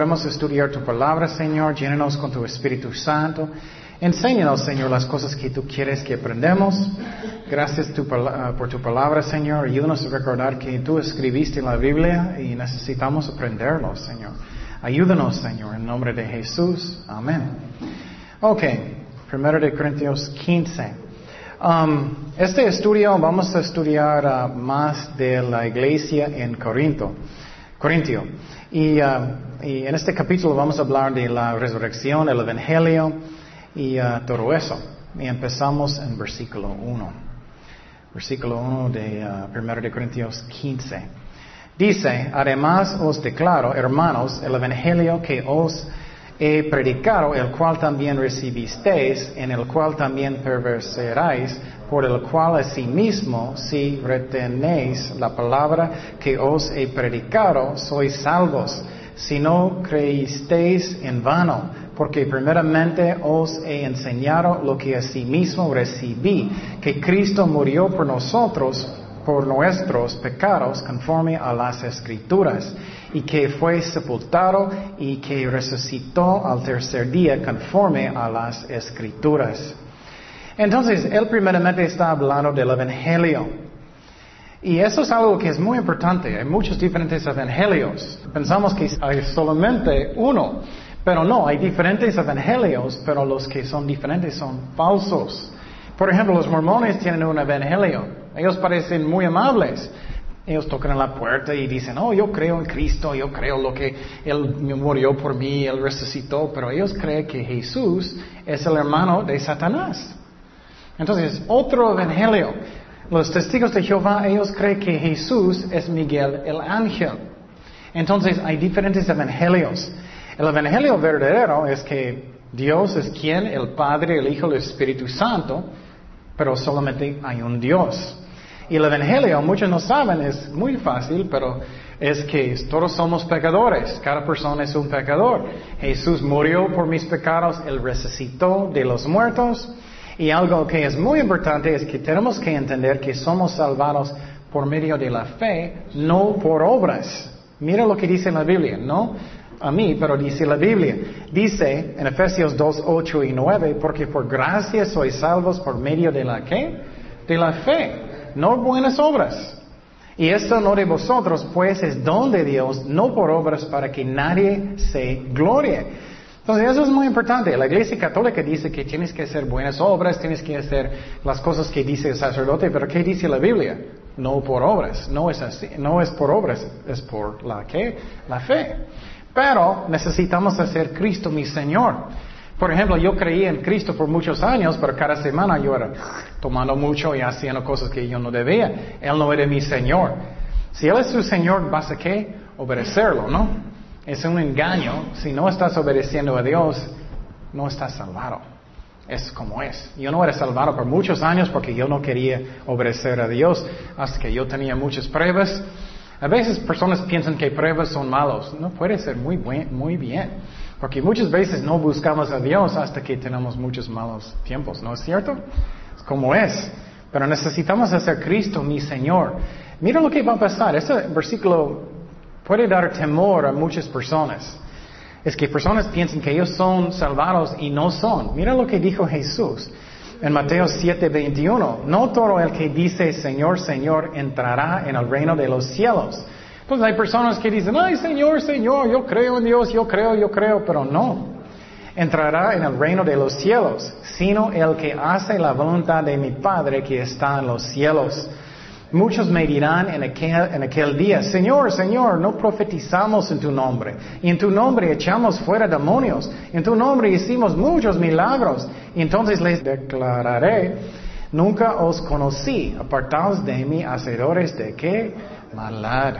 podemos estudiar tu palabra, Señor. Llénanos con tu Espíritu Santo. Enséñanos, Señor, las cosas que tú quieres que aprendamos. Gracias ah, por tu palabra, Señor. Ayúdanos a recordar que tú escribiste en la Biblia y necesitamos aprenderlo, Señor. Ayúdanos, Señor, en nombre de Jesús. Amén. Ok, primero de Corintios 15. Um, este estudio vamos a estudiar uh, más de la iglesia en Corinto, Corintio. Y, uh, y, en este capítulo vamos a hablar de la resurrección, el evangelio y uh, todo eso. Y empezamos en versículo 1. Versículo 1 de 1 de Corintios 15. Dice, además os declaro, hermanos, el evangelio que os he predicado, el cual también recibisteis, en el cual también perverseráis, por el cual asimismo, si retenéis la palabra que os he predicado, sois salvos, si no creísteis en vano, porque primeramente os he enseñado lo que asimismo recibí, que Cristo murió por nosotros, por nuestros pecados conforme a las escrituras y que fue sepultado y que resucitó al tercer día conforme a las escrituras. Entonces, él primeramente está hablando del Evangelio. Y eso es algo que es muy importante. Hay muchos diferentes evangelios. Pensamos que hay solamente uno, pero no, hay diferentes evangelios, pero los que son diferentes son falsos. Por ejemplo, los mormones tienen un evangelio. Ellos parecen muy amables. Ellos tocan la puerta y dicen, oh, yo creo en Cristo, yo creo lo que Él murió por mí, Él resucitó, pero ellos creen que Jesús es el hermano de Satanás. Entonces, otro evangelio. Los testigos de Jehová, ellos creen que Jesús es Miguel el ángel. Entonces, hay diferentes evangelios. El evangelio verdadero es que Dios es quien, el Padre, el Hijo, el Espíritu Santo, pero solamente hay un Dios. Y el Evangelio, muchos no saben, es muy fácil, pero es que todos somos pecadores, cada persona es un pecador. Jesús murió por mis pecados, Él resucitó de los muertos. Y algo que es muy importante es que tenemos que entender que somos salvados por medio de la fe, no por obras. Mira lo que dice la Biblia, no a mí, pero dice la Biblia. Dice en Efesios 2, 8 y 9, porque por gracia sois salvos por medio de la qué? De la fe, no buenas obras. Y esto no de vosotros, pues es don de Dios, no por obras para que nadie se glorie. Entonces eso es muy importante. La Iglesia Católica dice que tienes que hacer buenas obras, tienes que hacer las cosas que dice el sacerdote, pero ¿qué dice la Biblia? No por obras, no es así, no es por obras, es por la qué? La fe. Pero necesitamos hacer Cristo mi Señor. Por ejemplo, yo creí en Cristo por muchos años, pero cada semana yo era tomando mucho y haciendo cosas que yo no debía. Él no era mi Señor. Si Él es su Señor, vas a qué? Obedecerlo, ¿no? Es un engaño. Si no estás obedeciendo a Dios, no estás salvado. Es como es. Yo no era salvado por muchos años porque yo no quería obedecer a Dios hasta que yo tenía muchas pruebas a veces personas piensan que pruebas son malos. No puede ser muy, muy bien. Porque muchas veces no buscamos a Dios hasta que tenemos muchos malos tiempos. ¿No es cierto? Es como es. Pero necesitamos hacer Cristo mi Señor. Mira lo que va a pasar. Ese versículo puede dar temor a muchas personas. Es que personas piensan que ellos son salvados y no son. Mira lo que dijo Jesús en Mateo 7:21, no todo el que dice Señor, Señor entrará en el reino de los cielos. Entonces hay personas que dicen, ay Señor, Señor, yo creo en Dios, yo creo, yo creo, pero no. Entrará en el reino de los cielos, sino el que hace la voluntad de mi Padre que está en los cielos. Muchos me dirán en aquel, día, Señor, Señor, no profetizamos en tu nombre, en tu nombre echamos fuera demonios, en tu nombre hicimos muchos milagros. Entonces les declararé, nunca os conocí, apartados de mí, hacedores de qué? Maldad.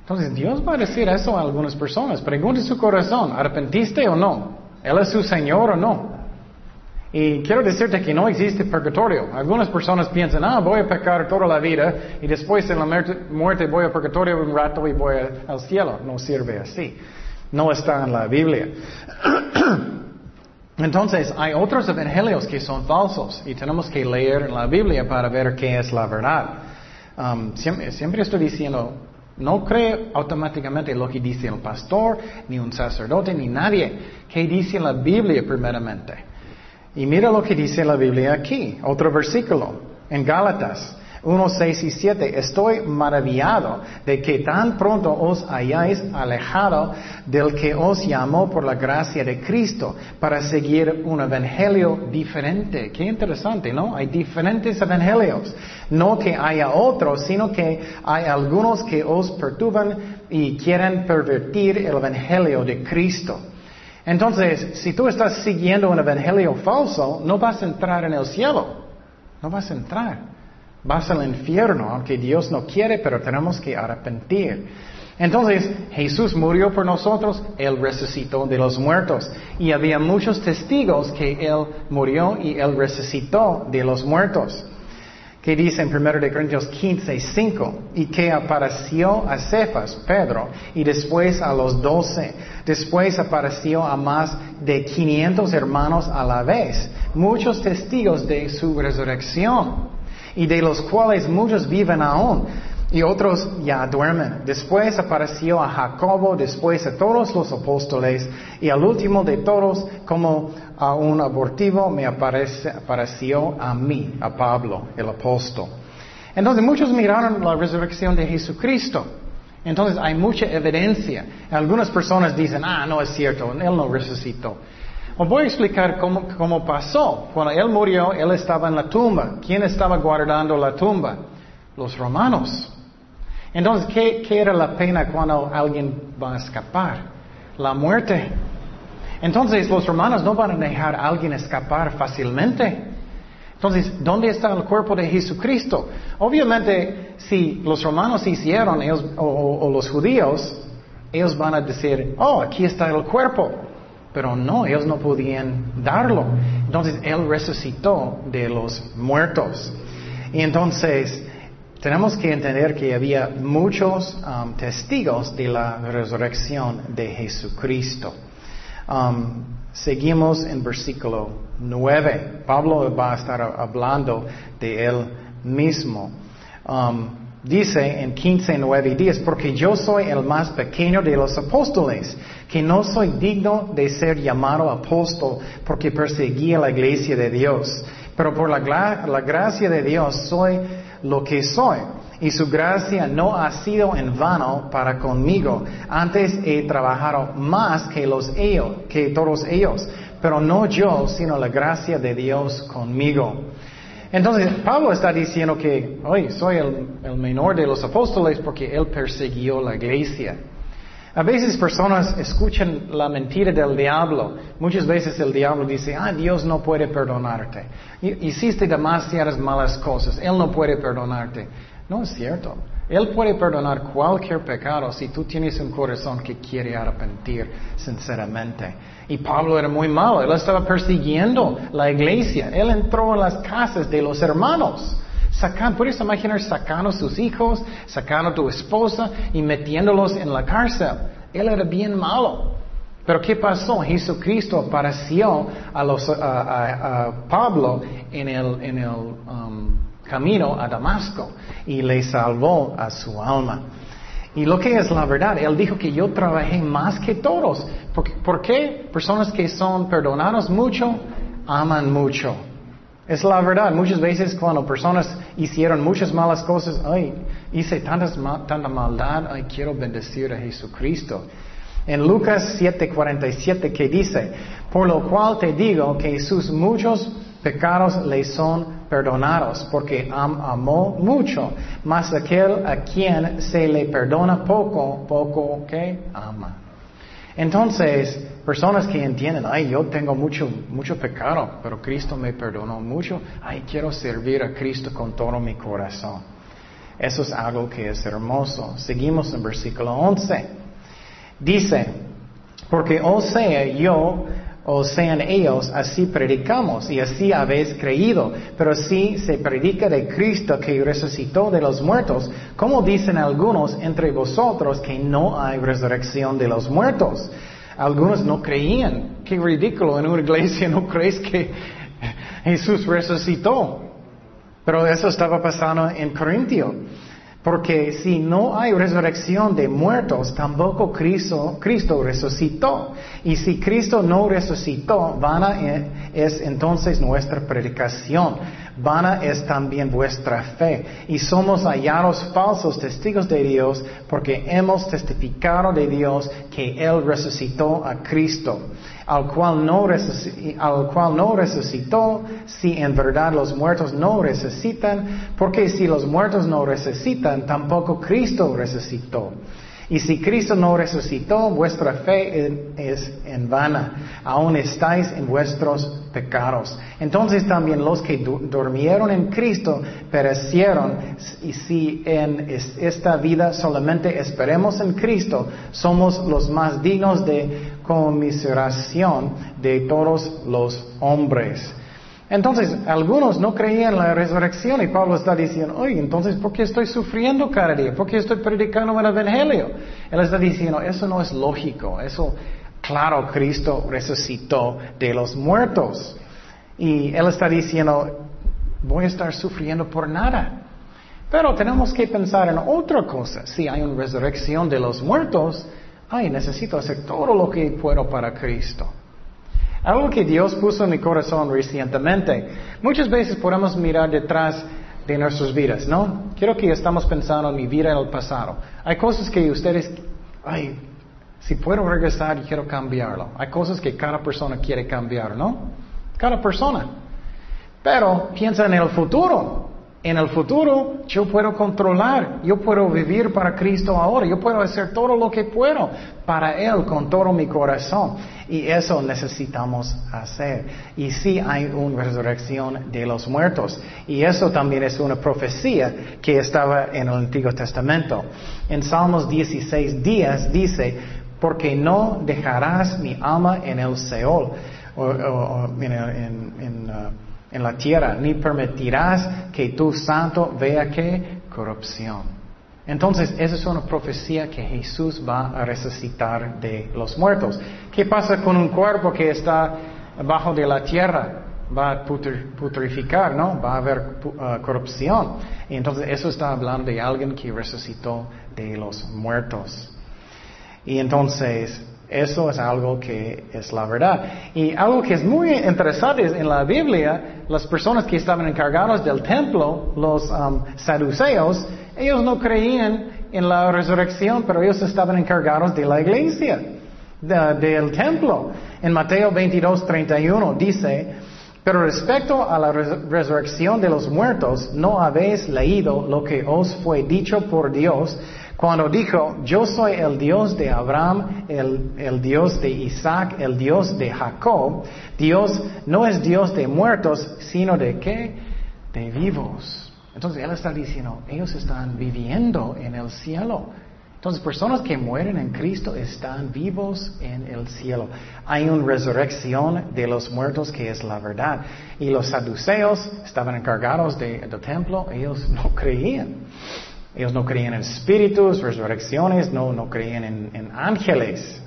Entonces Dios va a decir eso a algunas personas. Pregunte su corazón, ¿arrepentiste o no? ¿Él es su Señor o no? Y quiero decirte que no existe purgatorio. Algunas personas piensan, ah, voy a pecar toda la vida y después en la muerte voy a purgatorio un rato y voy al cielo. No sirve así. No está en la Biblia. Entonces, hay otros evangelios que son falsos y tenemos que leer en la Biblia para ver qué es la verdad. Um, siempre, estoy diciendo, No cree automáticamente lo que dice el pastor, ni un sacerdote, ni nadie. ¿Qué dice la Biblia primeramente? Y mira lo que dice la Biblia aquí, otro versículo, en Gálatas. 1, 6 y 7. Estoy maravillado de que tan pronto os hayáis alejado del que os llamó por la gracia de Cristo para seguir un evangelio diferente. Qué interesante, ¿no? Hay diferentes evangelios. No que haya otros, sino que hay algunos que os perturban y quieren pervertir el evangelio de Cristo. Entonces, si tú estás siguiendo un evangelio falso, no vas a entrar en el cielo. No vas a entrar vas al infierno, aunque Dios no quiere, pero tenemos que arrepentir. Entonces, Jesús murió por nosotros, Él resucitó de los muertos. Y había muchos testigos que Él murió y Él resucitó de los muertos. Que dice en 1 Corintios 15, 5, y que apareció a Cefas, Pedro, y después a los doce. Después apareció a más de 500 hermanos a la vez, muchos testigos de su resurrección y de los cuales muchos viven aún y otros ya duermen. Después apareció a Jacobo, después a todos los apóstoles y al último de todos, como a un abortivo, me apareció a mí, a Pablo, el apóstol. Entonces muchos miraron la resurrección de Jesucristo. Entonces hay mucha evidencia. Algunas personas dicen, ah, no es cierto, Él no resucitó. Os voy a explicar cómo, pasó. Cuando él murió, él estaba en la tumba. ¿Quién estaba guardando la tumba? Los romanos. Entonces, ¿qué, era la pena cuando alguien va a escapar? La muerte. Entonces, los romanos no van a dejar a alguien escapar fácilmente. Entonces, ¿dónde está el cuerpo de Jesucristo? Obviamente, si los romanos hicieron, o los judíos, ellos van a decir, oh, aquí está el cuerpo. Pero no, ellos no podían darlo. Entonces Él resucitó de los muertos. Y entonces tenemos que entender que había muchos um, testigos de la resurrección de Jesucristo. Um, seguimos en versículo 9. Pablo va a estar hablando de él mismo. Um, dice en 15, 9 y 10, porque yo soy el más pequeño de los apóstoles que no soy digno de ser llamado apóstol porque perseguía la iglesia de Dios. Pero por la, la gracia de Dios soy lo que soy. Y su gracia no ha sido en vano para conmigo. Antes he trabajado más que los ellos, que todos ellos. Pero no yo, sino la gracia de Dios conmigo. Entonces, Pablo está diciendo que hoy soy el, el menor de los apóstoles porque él persiguió la iglesia. A veces personas escuchan la mentira del diablo. Muchas veces el diablo dice, ah, Dios no puede perdonarte. Hiciste demasiadas malas cosas. Él no puede perdonarte. No es cierto. Él puede perdonar cualquier pecado si tú tienes un corazón que quiere arrepentir sinceramente. Y Pablo era muy malo. Él estaba persiguiendo la iglesia. Él entró en las casas de los hermanos. Sacan, ¿Puedes imaginar sacando sus hijos, sacando tu esposa y metiéndolos en la cárcel? Él era bien malo. Pero ¿qué pasó? Jesucristo apareció a, los, Pablo en el, um, camino a Damasco y le salvó a su alma. Y lo que es la verdad, él dijo que yo trabajé más que todos. ¿Por, qué? Personas que son perdonados mucho, aman mucho. Es la verdad. Muchas veces cuando personas hicieron muchas malas cosas, ay, hice tantas, tanta maldad, ay, quiero bendecir a Jesucristo. En Lucas 7:47 que dice, por lo cual te digo que sus muchos pecados le son perdonados, porque amó mucho, mas aquel a quien se le perdona poco, poco que ama. Entonces, personas que entienden, ay, yo tengo mucho, mucho pecado, pero Cristo me perdonó mucho, ay, quiero servir a Cristo con todo mi corazón. Eso es algo que es hermoso. Seguimos en versículo 11. Dice, porque o sea yo o sean ellos, así predicamos y así habéis creído. Pero si se predica de Cristo que resucitó de los muertos, como dicen algunos entre vosotros que no hay resurrección de los muertos? Algunos no creían. Qué ridículo, en una iglesia no crees que Jesús resucitó. Pero eso estaba pasando en Corintio. Porque si no hay resurrección de muertos, tampoco Cristo, Cristo resucitó. Y si Cristo no resucitó, vana es entonces nuestra predicación. Vana es también vuestra fe. Y somos hallados falsos testigos de Dios porque hemos testificado de Dios que Él resucitó a Cristo al cual, no al cual no resucitó, si en verdad los muertos no resucitan, porque si los muertos no resucitan, tampoco Cristo resucitó. Y si Cristo no resucitó, vuestra fe es en vana. Aún estáis en vuestros pecados. Entonces también los que durmieron en Cristo perecieron. Y si en esta vida solamente esperemos en Cristo, somos los más dignos de conmiseración de todos los hombres. Entonces, algunos no creían en la resurrección y Pablo está diciendo, oye, entonces, ¿por qué estoy sufriendo cada día? ¿Por qué estoy predicando el Evangelio? Él está diciendo, eso no es lógico, eso, claro, Cristo resucitó de los muertos. Y él está diciendo, voy a estar sufriendo por nada. Pero tenemos que pensar en otra cosa. Si hay una resurrección de los muertos, ay, necesito hacer todo lo que puedo para Cristo. Algo que Dios puso en mi corazón recientemente. Muchas veces podemos mirar detrás de nuestras vidas, ¿no? Quiero que estamos pensando en mi vida en el pasado. Hay cosas que ustedes, ay, si puedo regresar, quiero cambiarlo. Hay cosas que cada persona quiere cambiar, ¿no? Cada persona. Pero piensa en el futuro. En el futuro yo puedo controlar, yo puedo vivir para Cristo ahora, yo puedo hacer todo lo que puedo para Él con todo mi corazón. Y eso necesitamos hacer. Y sí hay una resurrección de los muertos. Y eso también es una profecía que estaba en el Antiguo Testamento. En Salmos 16 días dice, porque no dejarás mi alma en el Seol, o, en, uh, en la tierra, ni permitirás que tu santo vea que corrupción. Entonces, esa es una profecía que Jesús va a resucitar de los muertos. ¿Qué pasa con un cuerpo que está bajo de la tierra? Va a putrificar, ¿no? Va a haber uh, corrupción. Y entonces, eso está hablando de alguien que resucitó de los muertos. Y entonces, eso es algo que es la verdad. Y algo que es muy interesante en la Biblia, las personas que estaban encargados del templo, los um, saduceos, ellos no creían en la resurrección, pero ellos estaban encargados de la iglesia, del templo. En Mateo 22, 31 dice, pero respecto a la resurrección de los muertos, no habéis leído lo que os fue dicho por Dios cuando dijo, yo soy el Dios de Abraham, el, Dios de Isaac, el Dios de Jacob, Dios no es Dios de muertos, sino de qué? De vivos. Entonces Él está diciendo, ellos están viviendo en el cielo. Entonces, personas que mueren en Cristo están vivos en el cielo. Hay una resurrección de los muertos que es la verdad. Y los saduceos estaban encargados del templo, ellos no creían. Ellos no creían en espíritus, resurrecciones, no, no creían en, ángeles.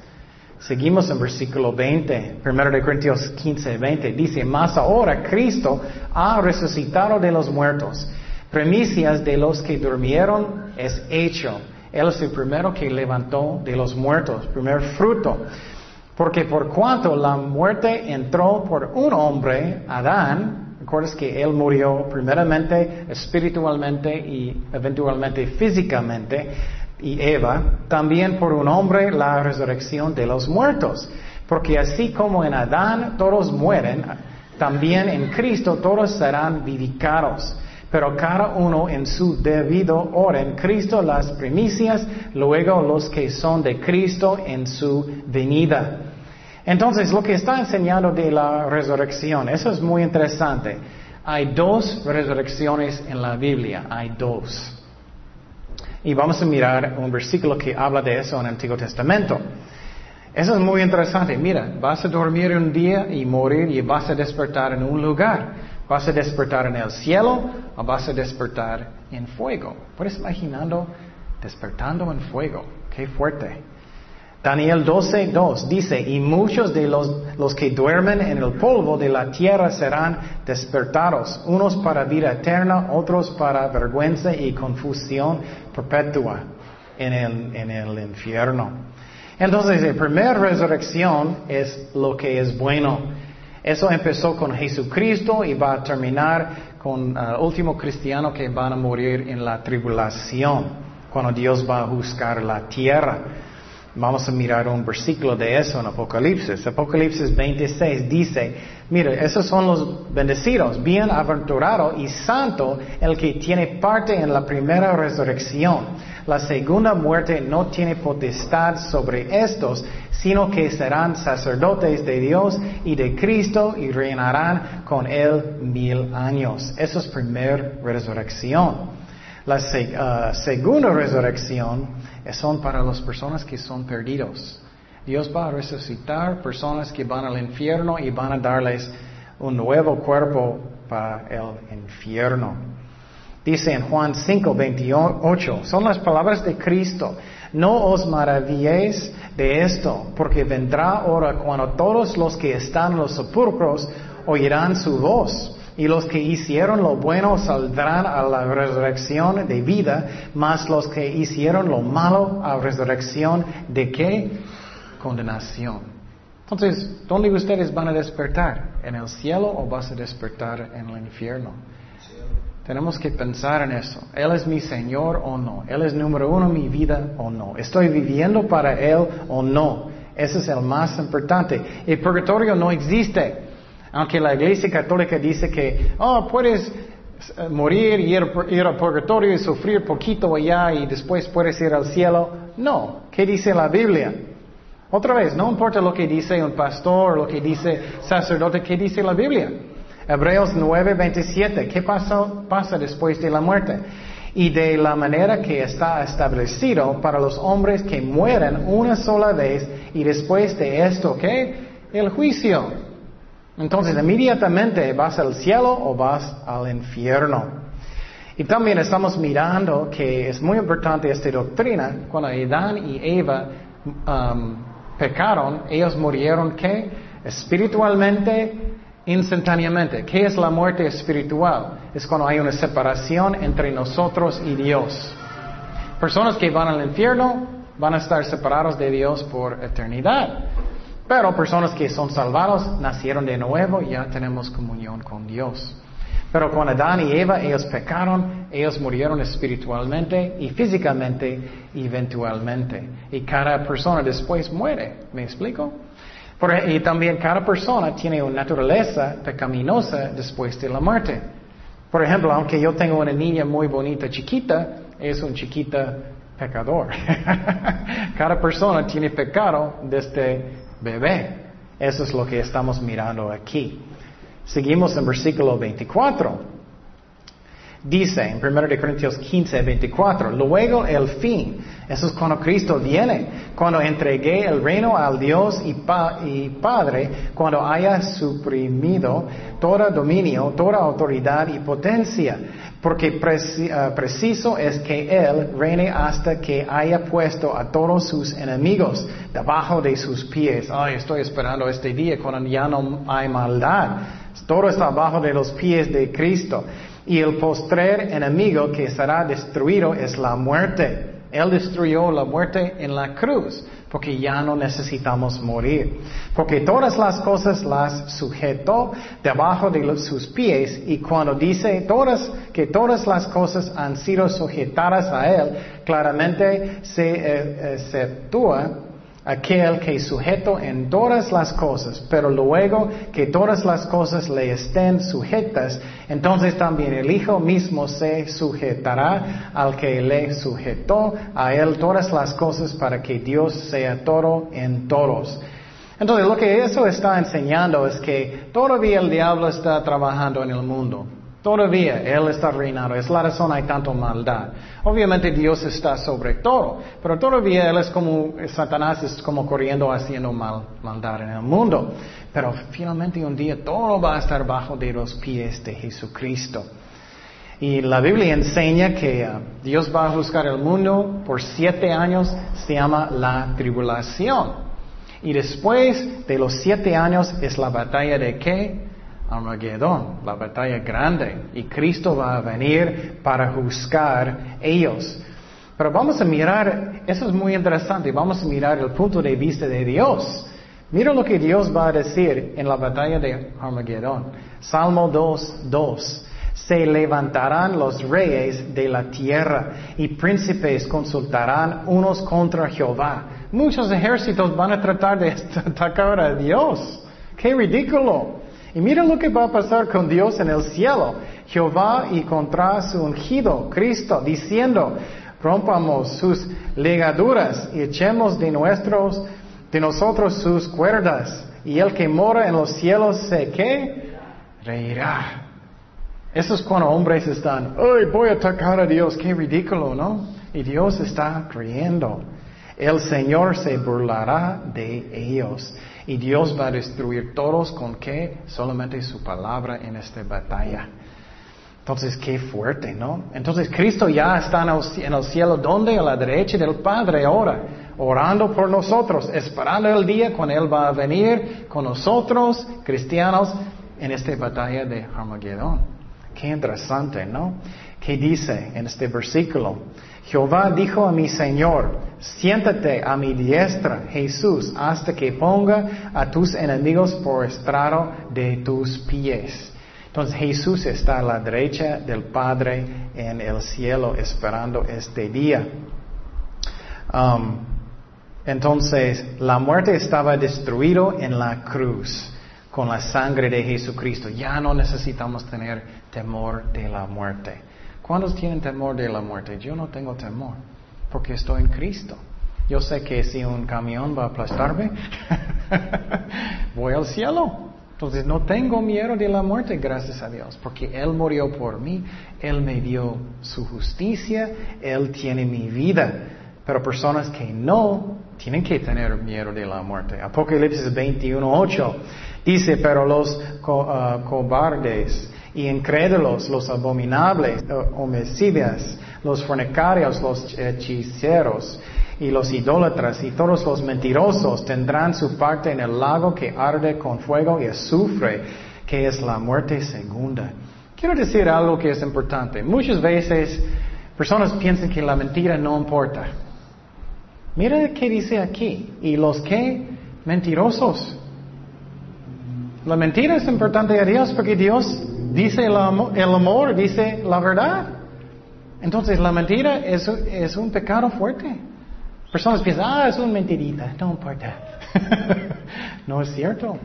Seguimos en versículo 20, 1 de Corintios 15, 20. Dice, más ahora Cristo ha resucitado de los muertos. Primicias de los que durmieron es hecho. Él es el primero que levantó de los muertos, primer fruto. Porque por cuanto la muerte entró por un hombre, Adán, Recuerdas que Él murió primeramente espiritualmente y eventualmente físicamente, y Eva, también por un hombre la resurrección de los muertos. Porque así como en Adán todos mueren, también en Cristo todos serán vivificados. Pero cada uno en su debido orden. Cristo las primicias, luego los que son de Cristo en su venida. Entonces, lo que está enseñando de la resurrección, eso es muy interesante. Hay dos resurrecciones en la Biblia, hay dos. Y vamos a mirar un versículo que habla de eso en el Antiguo Testamento. Eso es muy interesante. Mira, vas a dormir un día y morir y vas a despertar en un lugar. ¿Vas a despertar en el cielo o vas a despertar en fuego? ¿Puedes imaginando despertando en fuego? Qué fuerte. Daniel 12, 2 dice, y muchos de los, los, que duermen en el polvo de la tierra serán despertados, unos para vida eterna, otros para vergüenza y confusión perpetua en el, en el infierno. Entonces, la primera resurrección es lo que es bueno. Eso empezó con Jesucristo y va a terminar con el último cristiano que van a morir en la tribulación, cuando Dios va a buscar la tierra. Vamos a mirar un versículo de eso en Apocalipsis. Apocalipsis 26 dice, mire, esos son los bendecidos, bienaventurado y santo el que tiene parte en la primera resurrección. La segunda muerte no tiene potestad sobre estos, sino que serán sacerdotes de Dios y de Cristo y reinarán con él mil años. Eso es primera resurrección. La uh, segunda resurrección son para las personas que son perdidos. Dios va a resucitar personas que van al infierno y van a darles un nuevo cuerpo para el infierno. Dice en Juan 5, 28, son las palabras de Cristo. No os maravilléis de esto, porque vendrá hora cuando todos los que están en los sepulcros oirán su voz y los que hicieron lo bueno saldrán a la resurrección de vida, mas los que hicieron lo malo a resurrección de qué? Condenación. Entonces, ¿dónde ustedes van a despertar? ¿En el cielo o vas a despertar en el infierno? Tenemos que pensar en eso. ¿Él es mi Señor o no? ¿Él es número uno en mi vida o no? ¿Estoy viviendo para Él o no? Ese es el más importante. El purgatorio no existe. Aunque la Iglesia Católica dice que, oh, puedes eh, morir y ir, al purgatorio y sufrir poquito allá y después puedes ir al cielo. No. ¿Qué dice la Biblia? Otra vez, no importa lo que dice un pastor, lo que dice sacerdote, ¿qué dice la Biblia? Hebreos 9:27, ¿qué pasa, pasa después de la muerte? Y de la manera que está establecido para los hombres que mueren una sola vez y después de esto, ¿qué? El juicio. Entonces, inmediatamente vas al cielo o vas al infierno. Y también estamos mirando que es muy importante esta doctrina. Cuando Adán y Eva um, pecaron, ellos murieron ¿qué? Espiritualmente, instantáneamente. ¿Qué es la muerte espiritual? Es cuando hay una separación entre nosotros y Dios. Personas que van al infierno van a estar separados de Dios por eternidad. Pero personas que son salvados, nacieron de nuevo, ya tenemos comunión con Dios. Pero cuando Adán y Eva, ellos pecaron, ellos murieron espiritualmente y físicamente eventualmente. Y cada persona después muere. ¿Me explico? y también cada persona tiene una naturaleza pecaminosa después de la muerte. Por ejemplo, aunque yo tengo una niña muy bonita, chiquita, es un chiquita pecador. cada persona tiene pecado desde bebé. Eso es lo que estamos mirando aquí. Seguimos en versículo 24. Dice en 1 Corintios 15, 24, luego el fin, eso es cuando Cristo viene, cuando entregué el reino al Dios y, Padre, cuando haya suprimido todo dominio, toda autoridad y potencia, porque ah, preciso es que Él reine hasta que haya puesto a todos sus enemigos debajo de sus pies. Ay, estoy esperando este día cuando ya no hay maldad. Todo está abajo de los pies de Cristo. Y el postrer enemigo que será destruido es la muerte. Él destruyó la muerte en la cruz, porque ya no necesitamos morir. Porque todas las cosas las sujetó debajo de sus pies y cuando dice todas, que todas las cosas han sido sujetadas a Él, claramente se eh, exceptúa aquel que sujeto en todas las cosas, pero luego que todas las cosas le estén sujetas, entonces también el Hijo mismo se sujetará al que le sujetó a él todas las cosas para que Dios sea todo en todos. Entonces lo que eso está enseñando es que todavía el diablo está trabajando en el mundo. Todavía Él está reinando. Es la razón hay tanto maldad. Obviamente Dios está sobre todo, pero todavía Él es como, Satanás es como corriendo haciendo mal, maldad en el mundo. Pero finalmente un día todo va a estar bajo de los pies de Jesucristo. Y la Biblia enseña que uh, Dios va a juzgar el mundo por siete años, se llama la tribulación. Y después de los siete años es la batalla de qué? Armagedón, la batalla grande. Y Cristo va a venir para juzgar ellos. Pero vamos a mirar, eso es muy interesante, vamos a mirar el punto de vista de Dios. Mira lo que Dios va a decir en la batalla de Armagedón. Salmo 2, 2. Se levantarán los reyes de la tierra y príncipes consultarán unos contra Jehová. Muchos ejércitos van a tratar de atacar a Dios. ¡Qué ridículo! Y mira lo que va a pasar con Dios en el cielo. Jehová y contra su ungido, Cristo, diciendo, rompamos sus ligaduras y echemos de nosotros sus cuerdas. Y el que mora en los cielos se que reirá. Eso es cuando hombres están, ¡ay, voy a atacar a Dios! ¡Qué ridículo, ¿no? Y Dios está creyendo. El Señor se burlará de ellos. Y Dios va a destruir todos con qué? Solamente su palabra en esta batalla. Entonces, qué fuerte, ¿no? Entonces, Cristo ya está en el cielo, ¿dónde? A la derecha del Padre ahora, orando por nosotros, esperando el día cuando Él va a venir con nosotros, cristianos, en esta batalla de Armagedón. Qué interesante, ¿no? ¿Qué dice en este versículo? Jehová dijo a mi Señor, siéntate a mi diestra, Jesús, hasta que ponga a tus enemigos por estrado de tus pies. Entonces Jesús está a la derecha del Padre en el cielo esperando este día. Um, entonces la muerte estaba destruido en la cruz con la sangre de Jesucristo. Ya no necesitamos tener temor de la muerte. ¿Cuántos tienen temor de la muerte? Yo no tengo temor, porque estoy en Cristo. Yo sé que si un camión va a aplastarme, voy al cielo. Entonces no tengo miedo de la muerte, gracias a Dios, porque Él murió por mí, Él me dio su justicia, Él tiene mi vida. Pero personas que no tienen que tener miedo de la muerte. Apocalipsis 21.8 dice, pero los ah, cobardes y incrédulos, los abominables, homicidas, los fornicarios, los hechiceros y los idólatras y todos los mentirosos tendrán su parte en el lago que arde con fuego y azufre, que es la muerte segunda. Quiero decir algo que es importante. Muchas veces personas piensan que la mentira no importa. Mira qué dice aquí. ¿Y los que? Mentirosos. La mentira es importante a Dios porque Dios dice el amor, dice la verdad. Entonces la mentira es, un pecado fuerte. Personas piensan, ah, es una mentirita, no importa. no es cierto.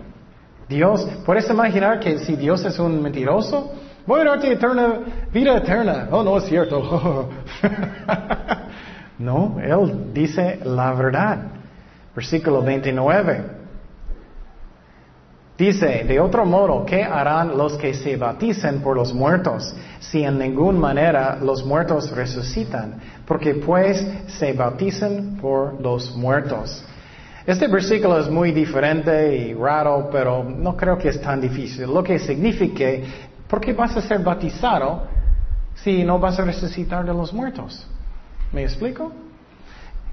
Dios, ¿puedes imaginar que si Dios es un mentiroso? Voy a darte eterna, vida eterna. Oh, no es cierto. no, Él dice la verdad. Versículo 29. Dice, de otro modo, ¿qué harán los que se bauticen por los muertos si en ninguna manera los muertos resucitan? Porque pues se bautizan por los muertos. Este versículo es muy diferente y raro, pero no creo que es tan difícil. Lo que significa, ¿por qué vas a ser bautizado si no vas a resucitar de los muertos? ¿Me explico?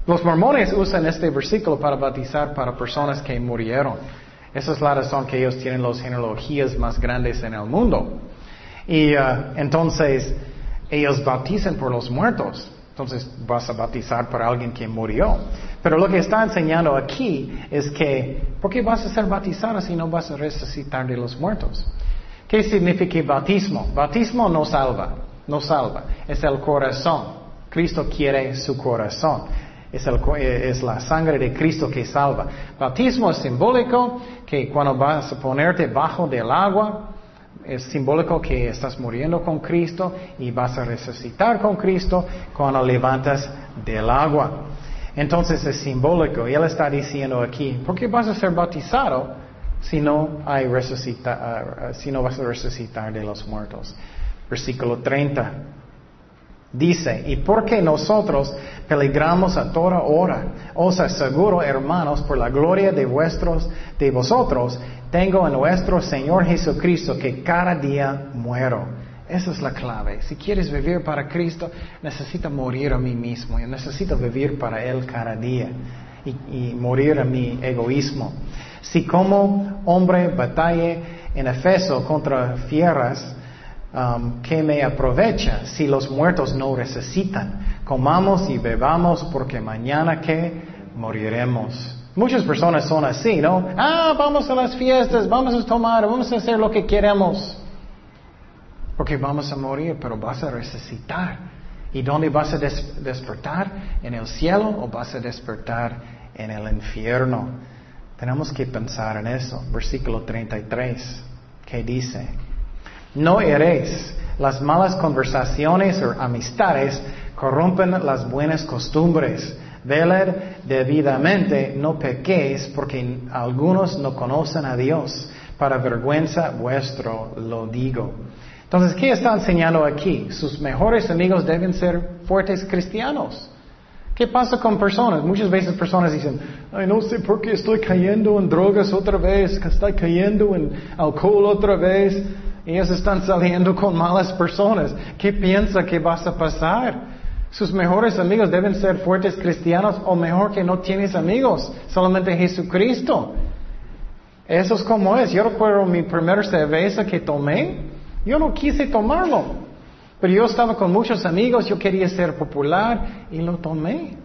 Los mormones usan este versículo para bautizar para personas que murieron. Esa es la razón que ellos tienen las genealogías más grandes en el mundo. Y uh, entonces ellos bautizan por los muertos. Entonces vas a bautizar por alguien que murió. Pero lo que está enseñando aquí es que, ¿por qué vas a ser bautizado si no vas a resucitar de los muertos? ¿Qué significa bautismo? Bautismo no salva, no salva. Es el corazón. Cristo quiere su corazón. Eh, es, la sangre de Cristo que salva. Bautismo es simbólico, que cuando vas a ponerte bajo del agua, es simbólico que estás muriendo con Cristo y vas a resucitar con Cristo cuando levantas del agua. Entonces es simbólico. Y él está diciendo aquí, ¿por qué vas a ser bautizado si no, ah, si no vas a resucitar de los muertos? Versículo 30. Dice, y porque nosotros peligramos a toda hora, os aseguro, hermanos, por la gloria de vuestros, de vosotros, tengo en nuestro Señor Jesucristo que cada día muero. Esa es la clave. Si quieres vivir para Cristo, necesito morir a mí mismo. Yo necesito vivir para Él cada día y, morir a mi egoísmo. Si como hombre batalle en Efeso contra fieras, um, ¿qué me aprovecha si los muertos no necesitan? Comamos y bebamos porque mañana que moriremos. Muchas personas son así, ¿no? Ah, vamos a las fiestas, vamos a tomar, vamos a hacer lo que queremos. Porque vamos a morir, pero vas a resucitar. ¿Y dónde vas a despertar? ¿En el cielo o vas a despertar en el infierno? Tenemos que pensar en eso. Versículo 33, ¿Qué dice, no eréis. Las malas conversaciones o amistades corrompen las buenas costumbres. Veled debidamente, no pequéis, porque algunos no conocen a Dios. Para vergüenza vuestro lo digo. Entonces, ¿qué está enseñando aquí? Sus mejores amigos deben ser fuertes cristianos. ¿Qué pasa con personas? Muchas veces personas dicen, ay, no sé por qué estoy cayendo en drogas otra vez, que estoy cayendo en alcohol otra vez. Ellos están saliendo con malas personas. ¿Qué piensa que vas a pasar? Sus mejores amigos deben ser fuertes cristianos o mejor que no tienes amigos, solamente Jesucristo. Eso es como es. Yo recuerdo mi primera cerveza que tomé. Yo no quise tomarlo, pero yo estaba con muchos amigos, yo quería ser popular y lo tomé.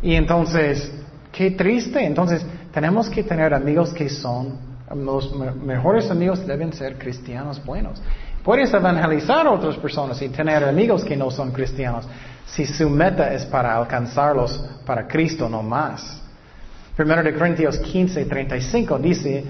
Y entonces, qué triste. Entonces, tenemos que tener amigos que son, los mejores amigos deben ser cristianos buenos. Puedes evangelizar a otras personas y tener amigos que no son cristianos si su meta es para alcanzarlos para Cristo no más. Primero de Corintios 15, 35 dice,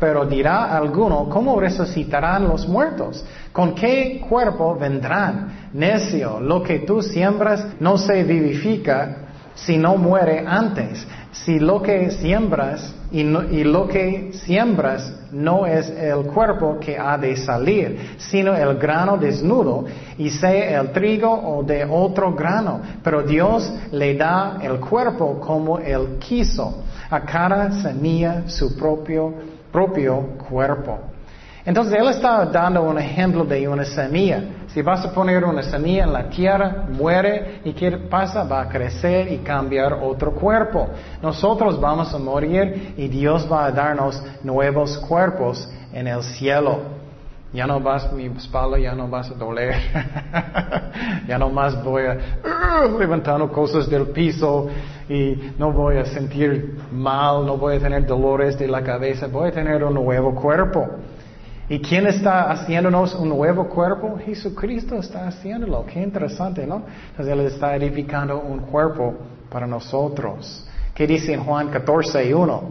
pero dirá alguno, ¿cómo resucitarán los muertos? ¿Con qué cuerpo vendrán? Necio, lo que tú siembras no se vivifica si no muere antes. Si lo que siembras y, lo que siembras no es el cuerpo que ha de salir, sino el grano desnudo, y sea el trigo o de otro grano. Pero Dios le da el cuerpo como Él quiso, a cada semilla su propio propio cuerpo. Entonces Él está dando un ejemplo de una semilla. Si vas a poner una semilla en la tierra, muere y ¿qué pasa? Va a crecer y cambiar otro cuerpo. Nosotros vamos a morir y Dios va a darnos nuevos cuerpos en el cielo. Ya no vas, mi espalda ya no vas a doler. ya no más voy a uh, levantando cosas del piso y no voy a sentir mal, no voy a tener dolores de la cabeza, voy a tener un nuevo cuerpo. ¿Y quién está haciéndonos un nuevo cuerpo? Jesucristo está haciéndolo. Qué interesante, ¿no? Entonces Él está edificando un cuerpo para nosotros. ¿Qué dice en Juan 14, 1?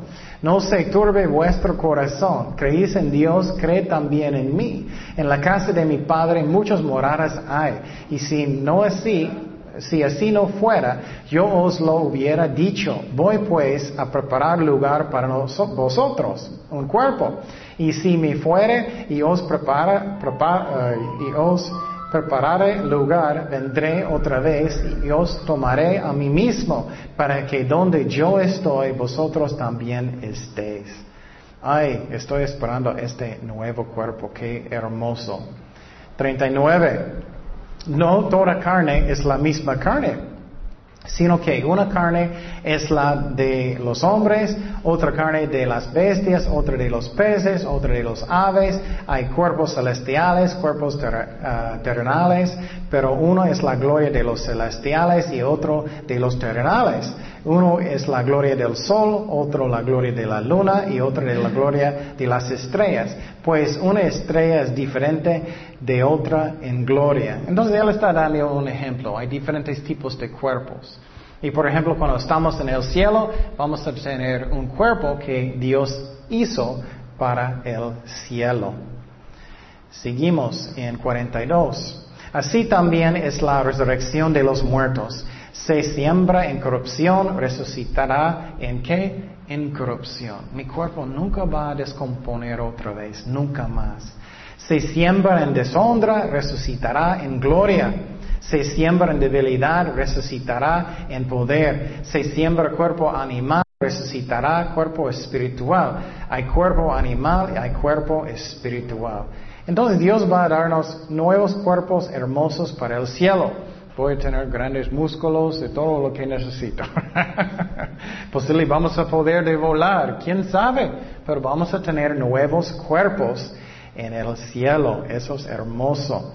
No se turbe vuestro corazón. Creéis en Dios, cree también en mí. En la casa de mi Padre muchas moradas hay. Y si no así, si así no fuera, yo os lo hubiera dicho. Voy pues a preparar lugar para vosotros, un cuerpo. Y si me fuere y os prepara, eh, lugar, vendré otra vez y os tomaré a mí mismo, para que donde yo estoy, vosotros también estéis. Ay, estoy esperando este nuevo cuerpo, qué hermoso. 39. No toda carne es la misma carne sino que una carne es la de los hombres, otra carne de las bestias, otra de los peces, otra de los aves, hay cuerpos celestiales, cuerpos ah, terrenales, pero uno es la gloria de los celestiales y otro de los terrenales. Uno es la gloria del sol, otro la gloria de la luna y otro de la gloria de las estrellas. Pues una estrella es diferente de otra en gloria. Entonces él está dando un ejemplo. Hay diferentes tipos de cuerpos. Y por ejemplo, cuando estamos en el cielo, vamos a tener un cuerpo que Dios hizo para el cielo. Seguimos en 42. Así también es la resurrección de los muertos. Se siembra en corrupción, resucitará en qué? En corrupción. Mi cuerpo nunca va a descomponer otra vez, nunca más. Se siembra en deshonra, resucitará en gloria. Se siembra en debilidad, resucitará en poder. Se siembra cuerpo animal, resucitará cuerpo espiritual. Hay cuerpo animal y hay cuerpo espiritual. Entonces Dios va a darnos nuevos cuerpos hermosos para el cielo. Voy a tener grandes músculos de todo lo que necesito. Posiblemente vamos a poder de volar, quién sabe, pero vamos a tener nuevos cuerpos en el cielo. Eso es hermoso.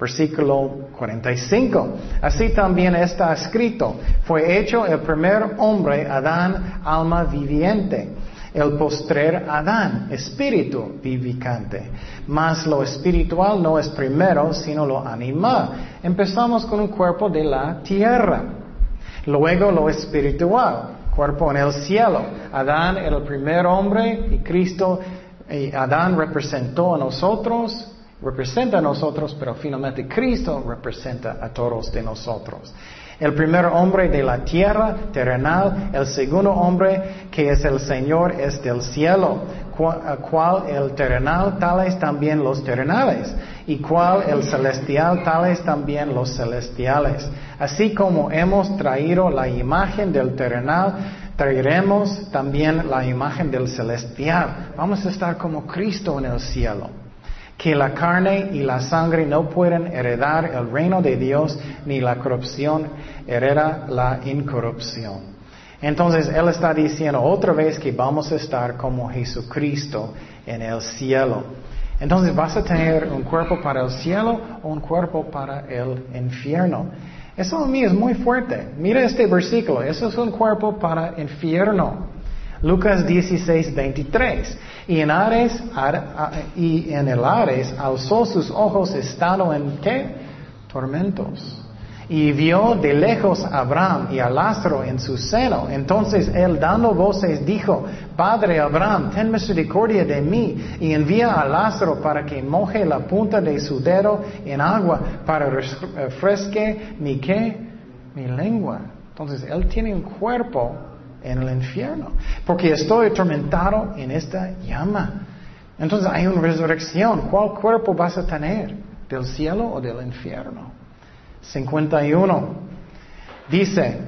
Versículo 45. Así también está escrito, fue hecho el primer hombre, Adán, alma viviente. El postrer Adán, espíritu vivificante. Mas lo espiritual no es primero, sino lo animal. Empezamos con un cuerpo de la tierra. Luego lo espiritual, cuerpo en el cielo. Adán era el primer hombre y Cristo, Adán representó a nosotros representa a nosotros, pero finalmente Cristo representa a todos de nosotros. El primer hombre de la tierra terrenal, el segundo hombre que es el Señor es del cielo, cual el terrenal tales también los terrenales, y cual el celestial tales también los celestiales. Así como hemos traído la imagen del terrenal, traeremos también la imagen del celestial. Vamos a estar como Cristo en el cielo que la carne y la sangre no pueden heredar el reino de Dios, ni la corrupción hereda la incorrupción. Entonces Él está diciendo otra vez que vamos a estar como Jesucristo en el cielo. Entonces vas a tener un cuerpo para el cielo o un cuerpo para el infierno. Eso a mí es muy fuerte. Mira este versículo. Eso es un cuerpo para el infierno. Lucas 16, 23. Y en Ares, el Ares alzó sus ojos estando en qué? Tormentos. Y vio de lejos a Abraham y a Lázaro en su seno. Entonces él dando voces dijo, Padre Abraham, ten misericordia de mí y envía a Lázaro para que moje la punta de su dedo en agua para refresque mi qué, mi lengua. Entonces él tiene un cuerpo en el infierno, porque estoy atormentado en esta llama. Entonces hay una resurrección. ¿Cuál cuerpo vas a tener? ¿Del cielo o del infierno? 51. Dice,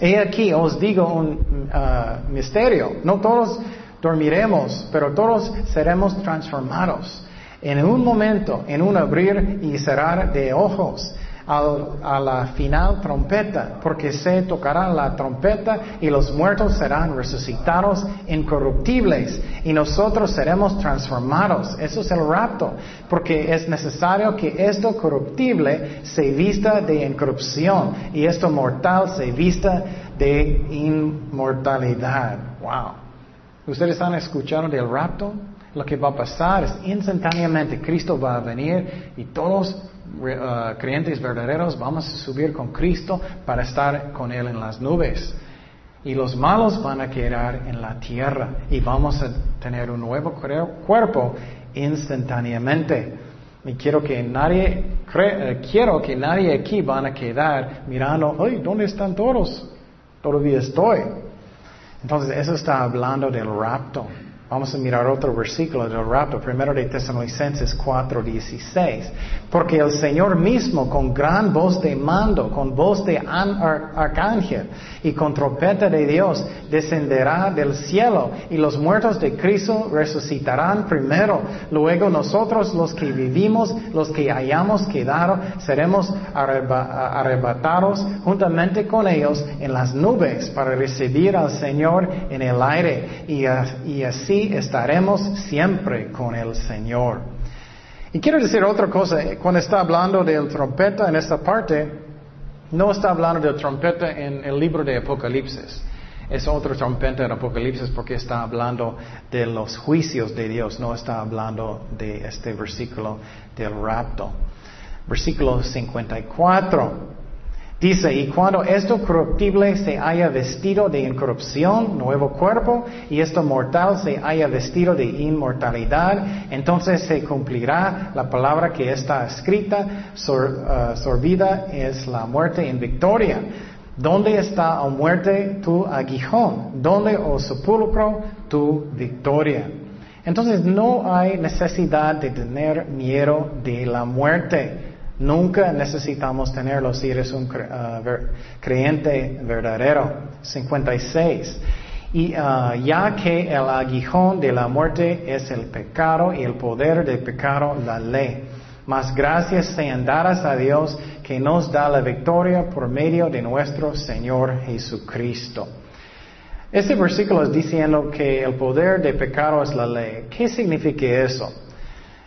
he aquí os digo un uh, misterio. No todos dormiremos, pero todos seremos transformados. En un momento, en un abrir y cerrar de ojos a la final trompeta, porque se tocará la trompeta y los muertos serán resucitados incorruptibles y nosotros seremos transformados. Eso es el rapto, porque es necesario que esto corruptible se vista de incorrupción y esto mortal se vista de inmortalidad. Wow. ¿Ustedes han escuchado del rapto? Lo que va a pasar es instantáneamente Cristo va a venir y todos uh, creyentes verdaderos vamos a subir con Cristo para estar con Él en las nubes. Y los malos van a quedar en la tierra y vamos a tener un nuevo cuerpo instantáneamente. Y quiero que nadie, eh, quiero que nadie aquí van a quedar mirando, ay, ¿dónde están todos? Todavía estoy. Entonces, eso está hablando del rapto. Vamos a mirar otro versículo del rapto, primero de Tesalonicenses 4:16. Porque el Señor mismo, con gran voz de mando, con voz de arcángel y con trompeta de Dios, descenderá del cielo y los muertos de Cristo resucitarán primero. Luego nosotros, los que vivimos, los que hayamos quedado, seremos arrebatados juntamente con ellos en las nubes para recibir al Señor en el aire y así estaremos siempre con el Señor. Y quiero decir otra cosa, cuando está hablando del trompeta en esta parte, no está hablando de trompeta en el libro de Apocalipsis. Es otro trompeta en Apocalipsis porque está hablando de los juicios de Dios, no está hablando de este versículo del rapto. Versículo 54. Dice, y cuando esto corruptible se haya vestido de incorrupción, nuevo cuerpo, y esto mortal se haya vestido de inmortalidad, entonces se cumplirá la palabra que está escrita, uh, sorbida es la muerte en victoria. ¿Dónde está, o muerte, tu aguijón? ¿Dónde, o sepulcro, tu victoria? Entonces no hay necesidad de tener miedo de la muerte. Nunca necesitamos tenerlo si eres un uh, creyente verdadero. 56. y ah, ya que el aguijón de la muerte es el pecado y el poder del pecado la ley. Mas gracias sean dadas a Dios que nos da la victoria por medio de nuestro Señor Jesucristo. Este versículo es diciendo que el poder del pecado es la ley. ¿Qué significa eso?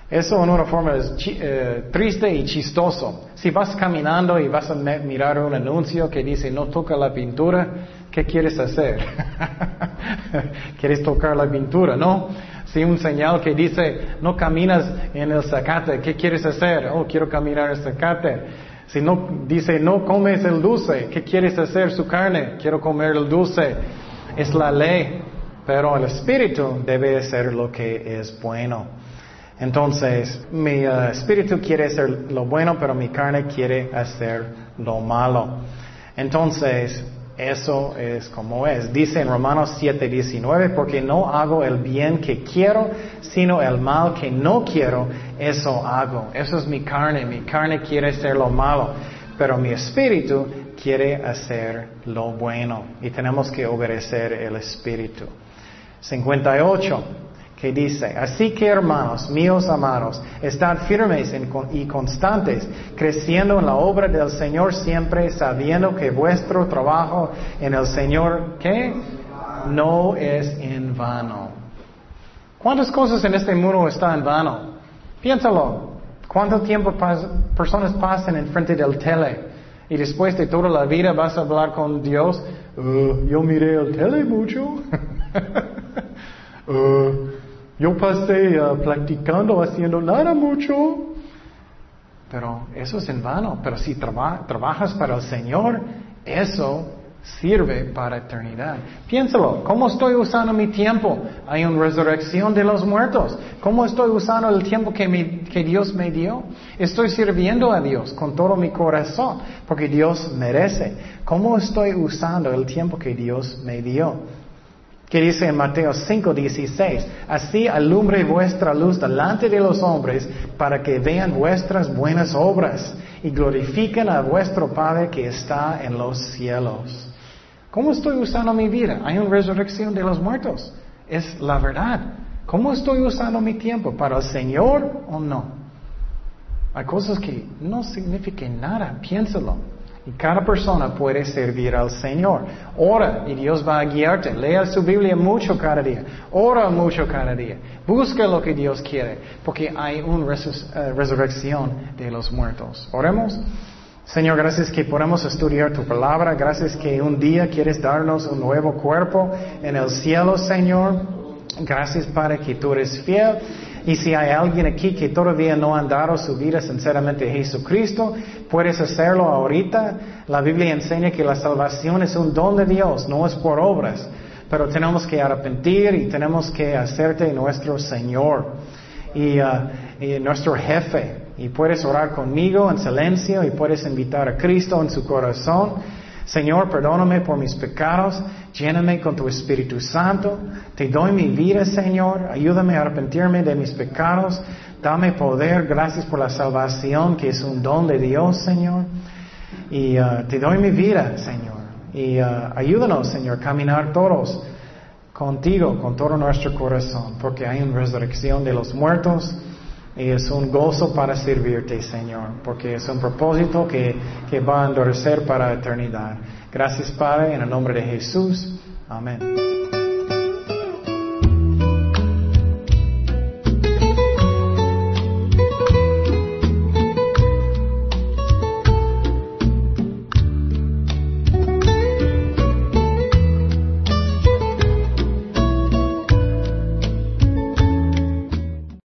Eso en una forma eh, triste y chistoso. Si vas caminando y vas a mirar un anuncio que dice no toca la pintura, ¿qué quieres hacer? ¿Quieres tocar la pintura? No. Si un señal que dice no caminas en el zacate, ¿qué quieres hacer? Oh, quiero caminar en el zacate. Si no dice no comes el dulce, ¿qué quieres hacer? Su carne, quiero comer el dulce. Es la ley, pero el espíritu debe ser lo que es bueno. Entonces, mi uh, espíritu quiere hacer lo bueno, pero mi carne quiere hacer lo malo. Entonces, eso es como es. Dice en Romanos 7:19, porque no hago el bien que quiero, sino el mal que no quiero, eso hago. Eso es mi carne. Mi carne quiere hacer lo malo, pero mi espíritu quiere hacer lo bueno. Y tenemos que obedecer el espíritu. 58 que dice, así que hermanos míos amados, estad firmes y constantes, creciendo en la obra del Señor siempre, sabiendo que vuestro trabajo en el Señor, ¿qué? No es en vano. ¿Cuántas cosas en este mundo están en vano? Piénsalo. ¿Cuánto tiempo personas pasan en frente del tele? Y después de toda la vida vas a hablar con Dios. Uh, yo miré el tele mucho. uh, yo pasé uh, practicando, haciendo nada mucho. Pero eso es en vano. Pero si trabajas para el Señor, eso sirve para eternidad. Piénsalo, ¿cómo estoy usando mi tiempo? Hay una resurrección de los muertos. ¿Cómo estoy usando el tiempo que, que Dios me dio? Estoy sirviendo a Dios con todo mi corazón, porque Dios merece. ¿Cómo estoy usando el tiempo que Dios me dio? Que dice en Mateo 5, 16, así alumbre vuestra luz delante de los hombres para que vean vuestras buenas obras y glorifiquen a vuestro Padre que está en los cielos. ¿Cómo estoy usando mi vida? Hay una resurrección de los muertos. Es la verdad. ¿Cómo estoy usando mi tiempo? ¿Para el Señor o no? Hay cosas que no significan nada. Piénsalo. Y cada persona puede servir al Señor. Ora y Dios va a guiarte. Lea su Biblia mucho cada día. Ora mucho cada día. Busca lo que Dios quiere. Porque hay una eh, resurrección de los muertos. Oremos. Señor, gracias que podemos estudiar tu palabra. Gracias que un día quieres darnos un nuevo cuerpo en el cielo, Señor. Gracias, Padre, que tú eres fiel. Y si hay alguien aquí que todavía no ha dado su vida sinceramente a Jesucristo, puedes hacerlo ahorita. La Biblia enseña que la salvación es un don de Dios, no es por obras. Pero tenemos que arrepentir y tenemos que hacerte nuestro Señor y, uh, y nuestro jefe. Y puedes orar conmigo en silencio y puedes invitar a Cristo en su corazón. Señor, perdóname por mis pecados, lléname con tu Espíritu Santo, te doy mi vida, Señor, ayúdame a arrepentirme de mis pecados, dame poder, gracias por la salvación que es un don de Dios, Señor, y uh, te doy mi vida, Señor, y uh, ayúdanos, Señor, a caminar todos contigo, con todo nuestro corazón, porque hay una resurrección de los muertos, y es un gozo para servirte, Señor, porque es un propósito que, que va a endurecer para la eternidad. Gracias, Padre, en el nombre de Jesús. Amén.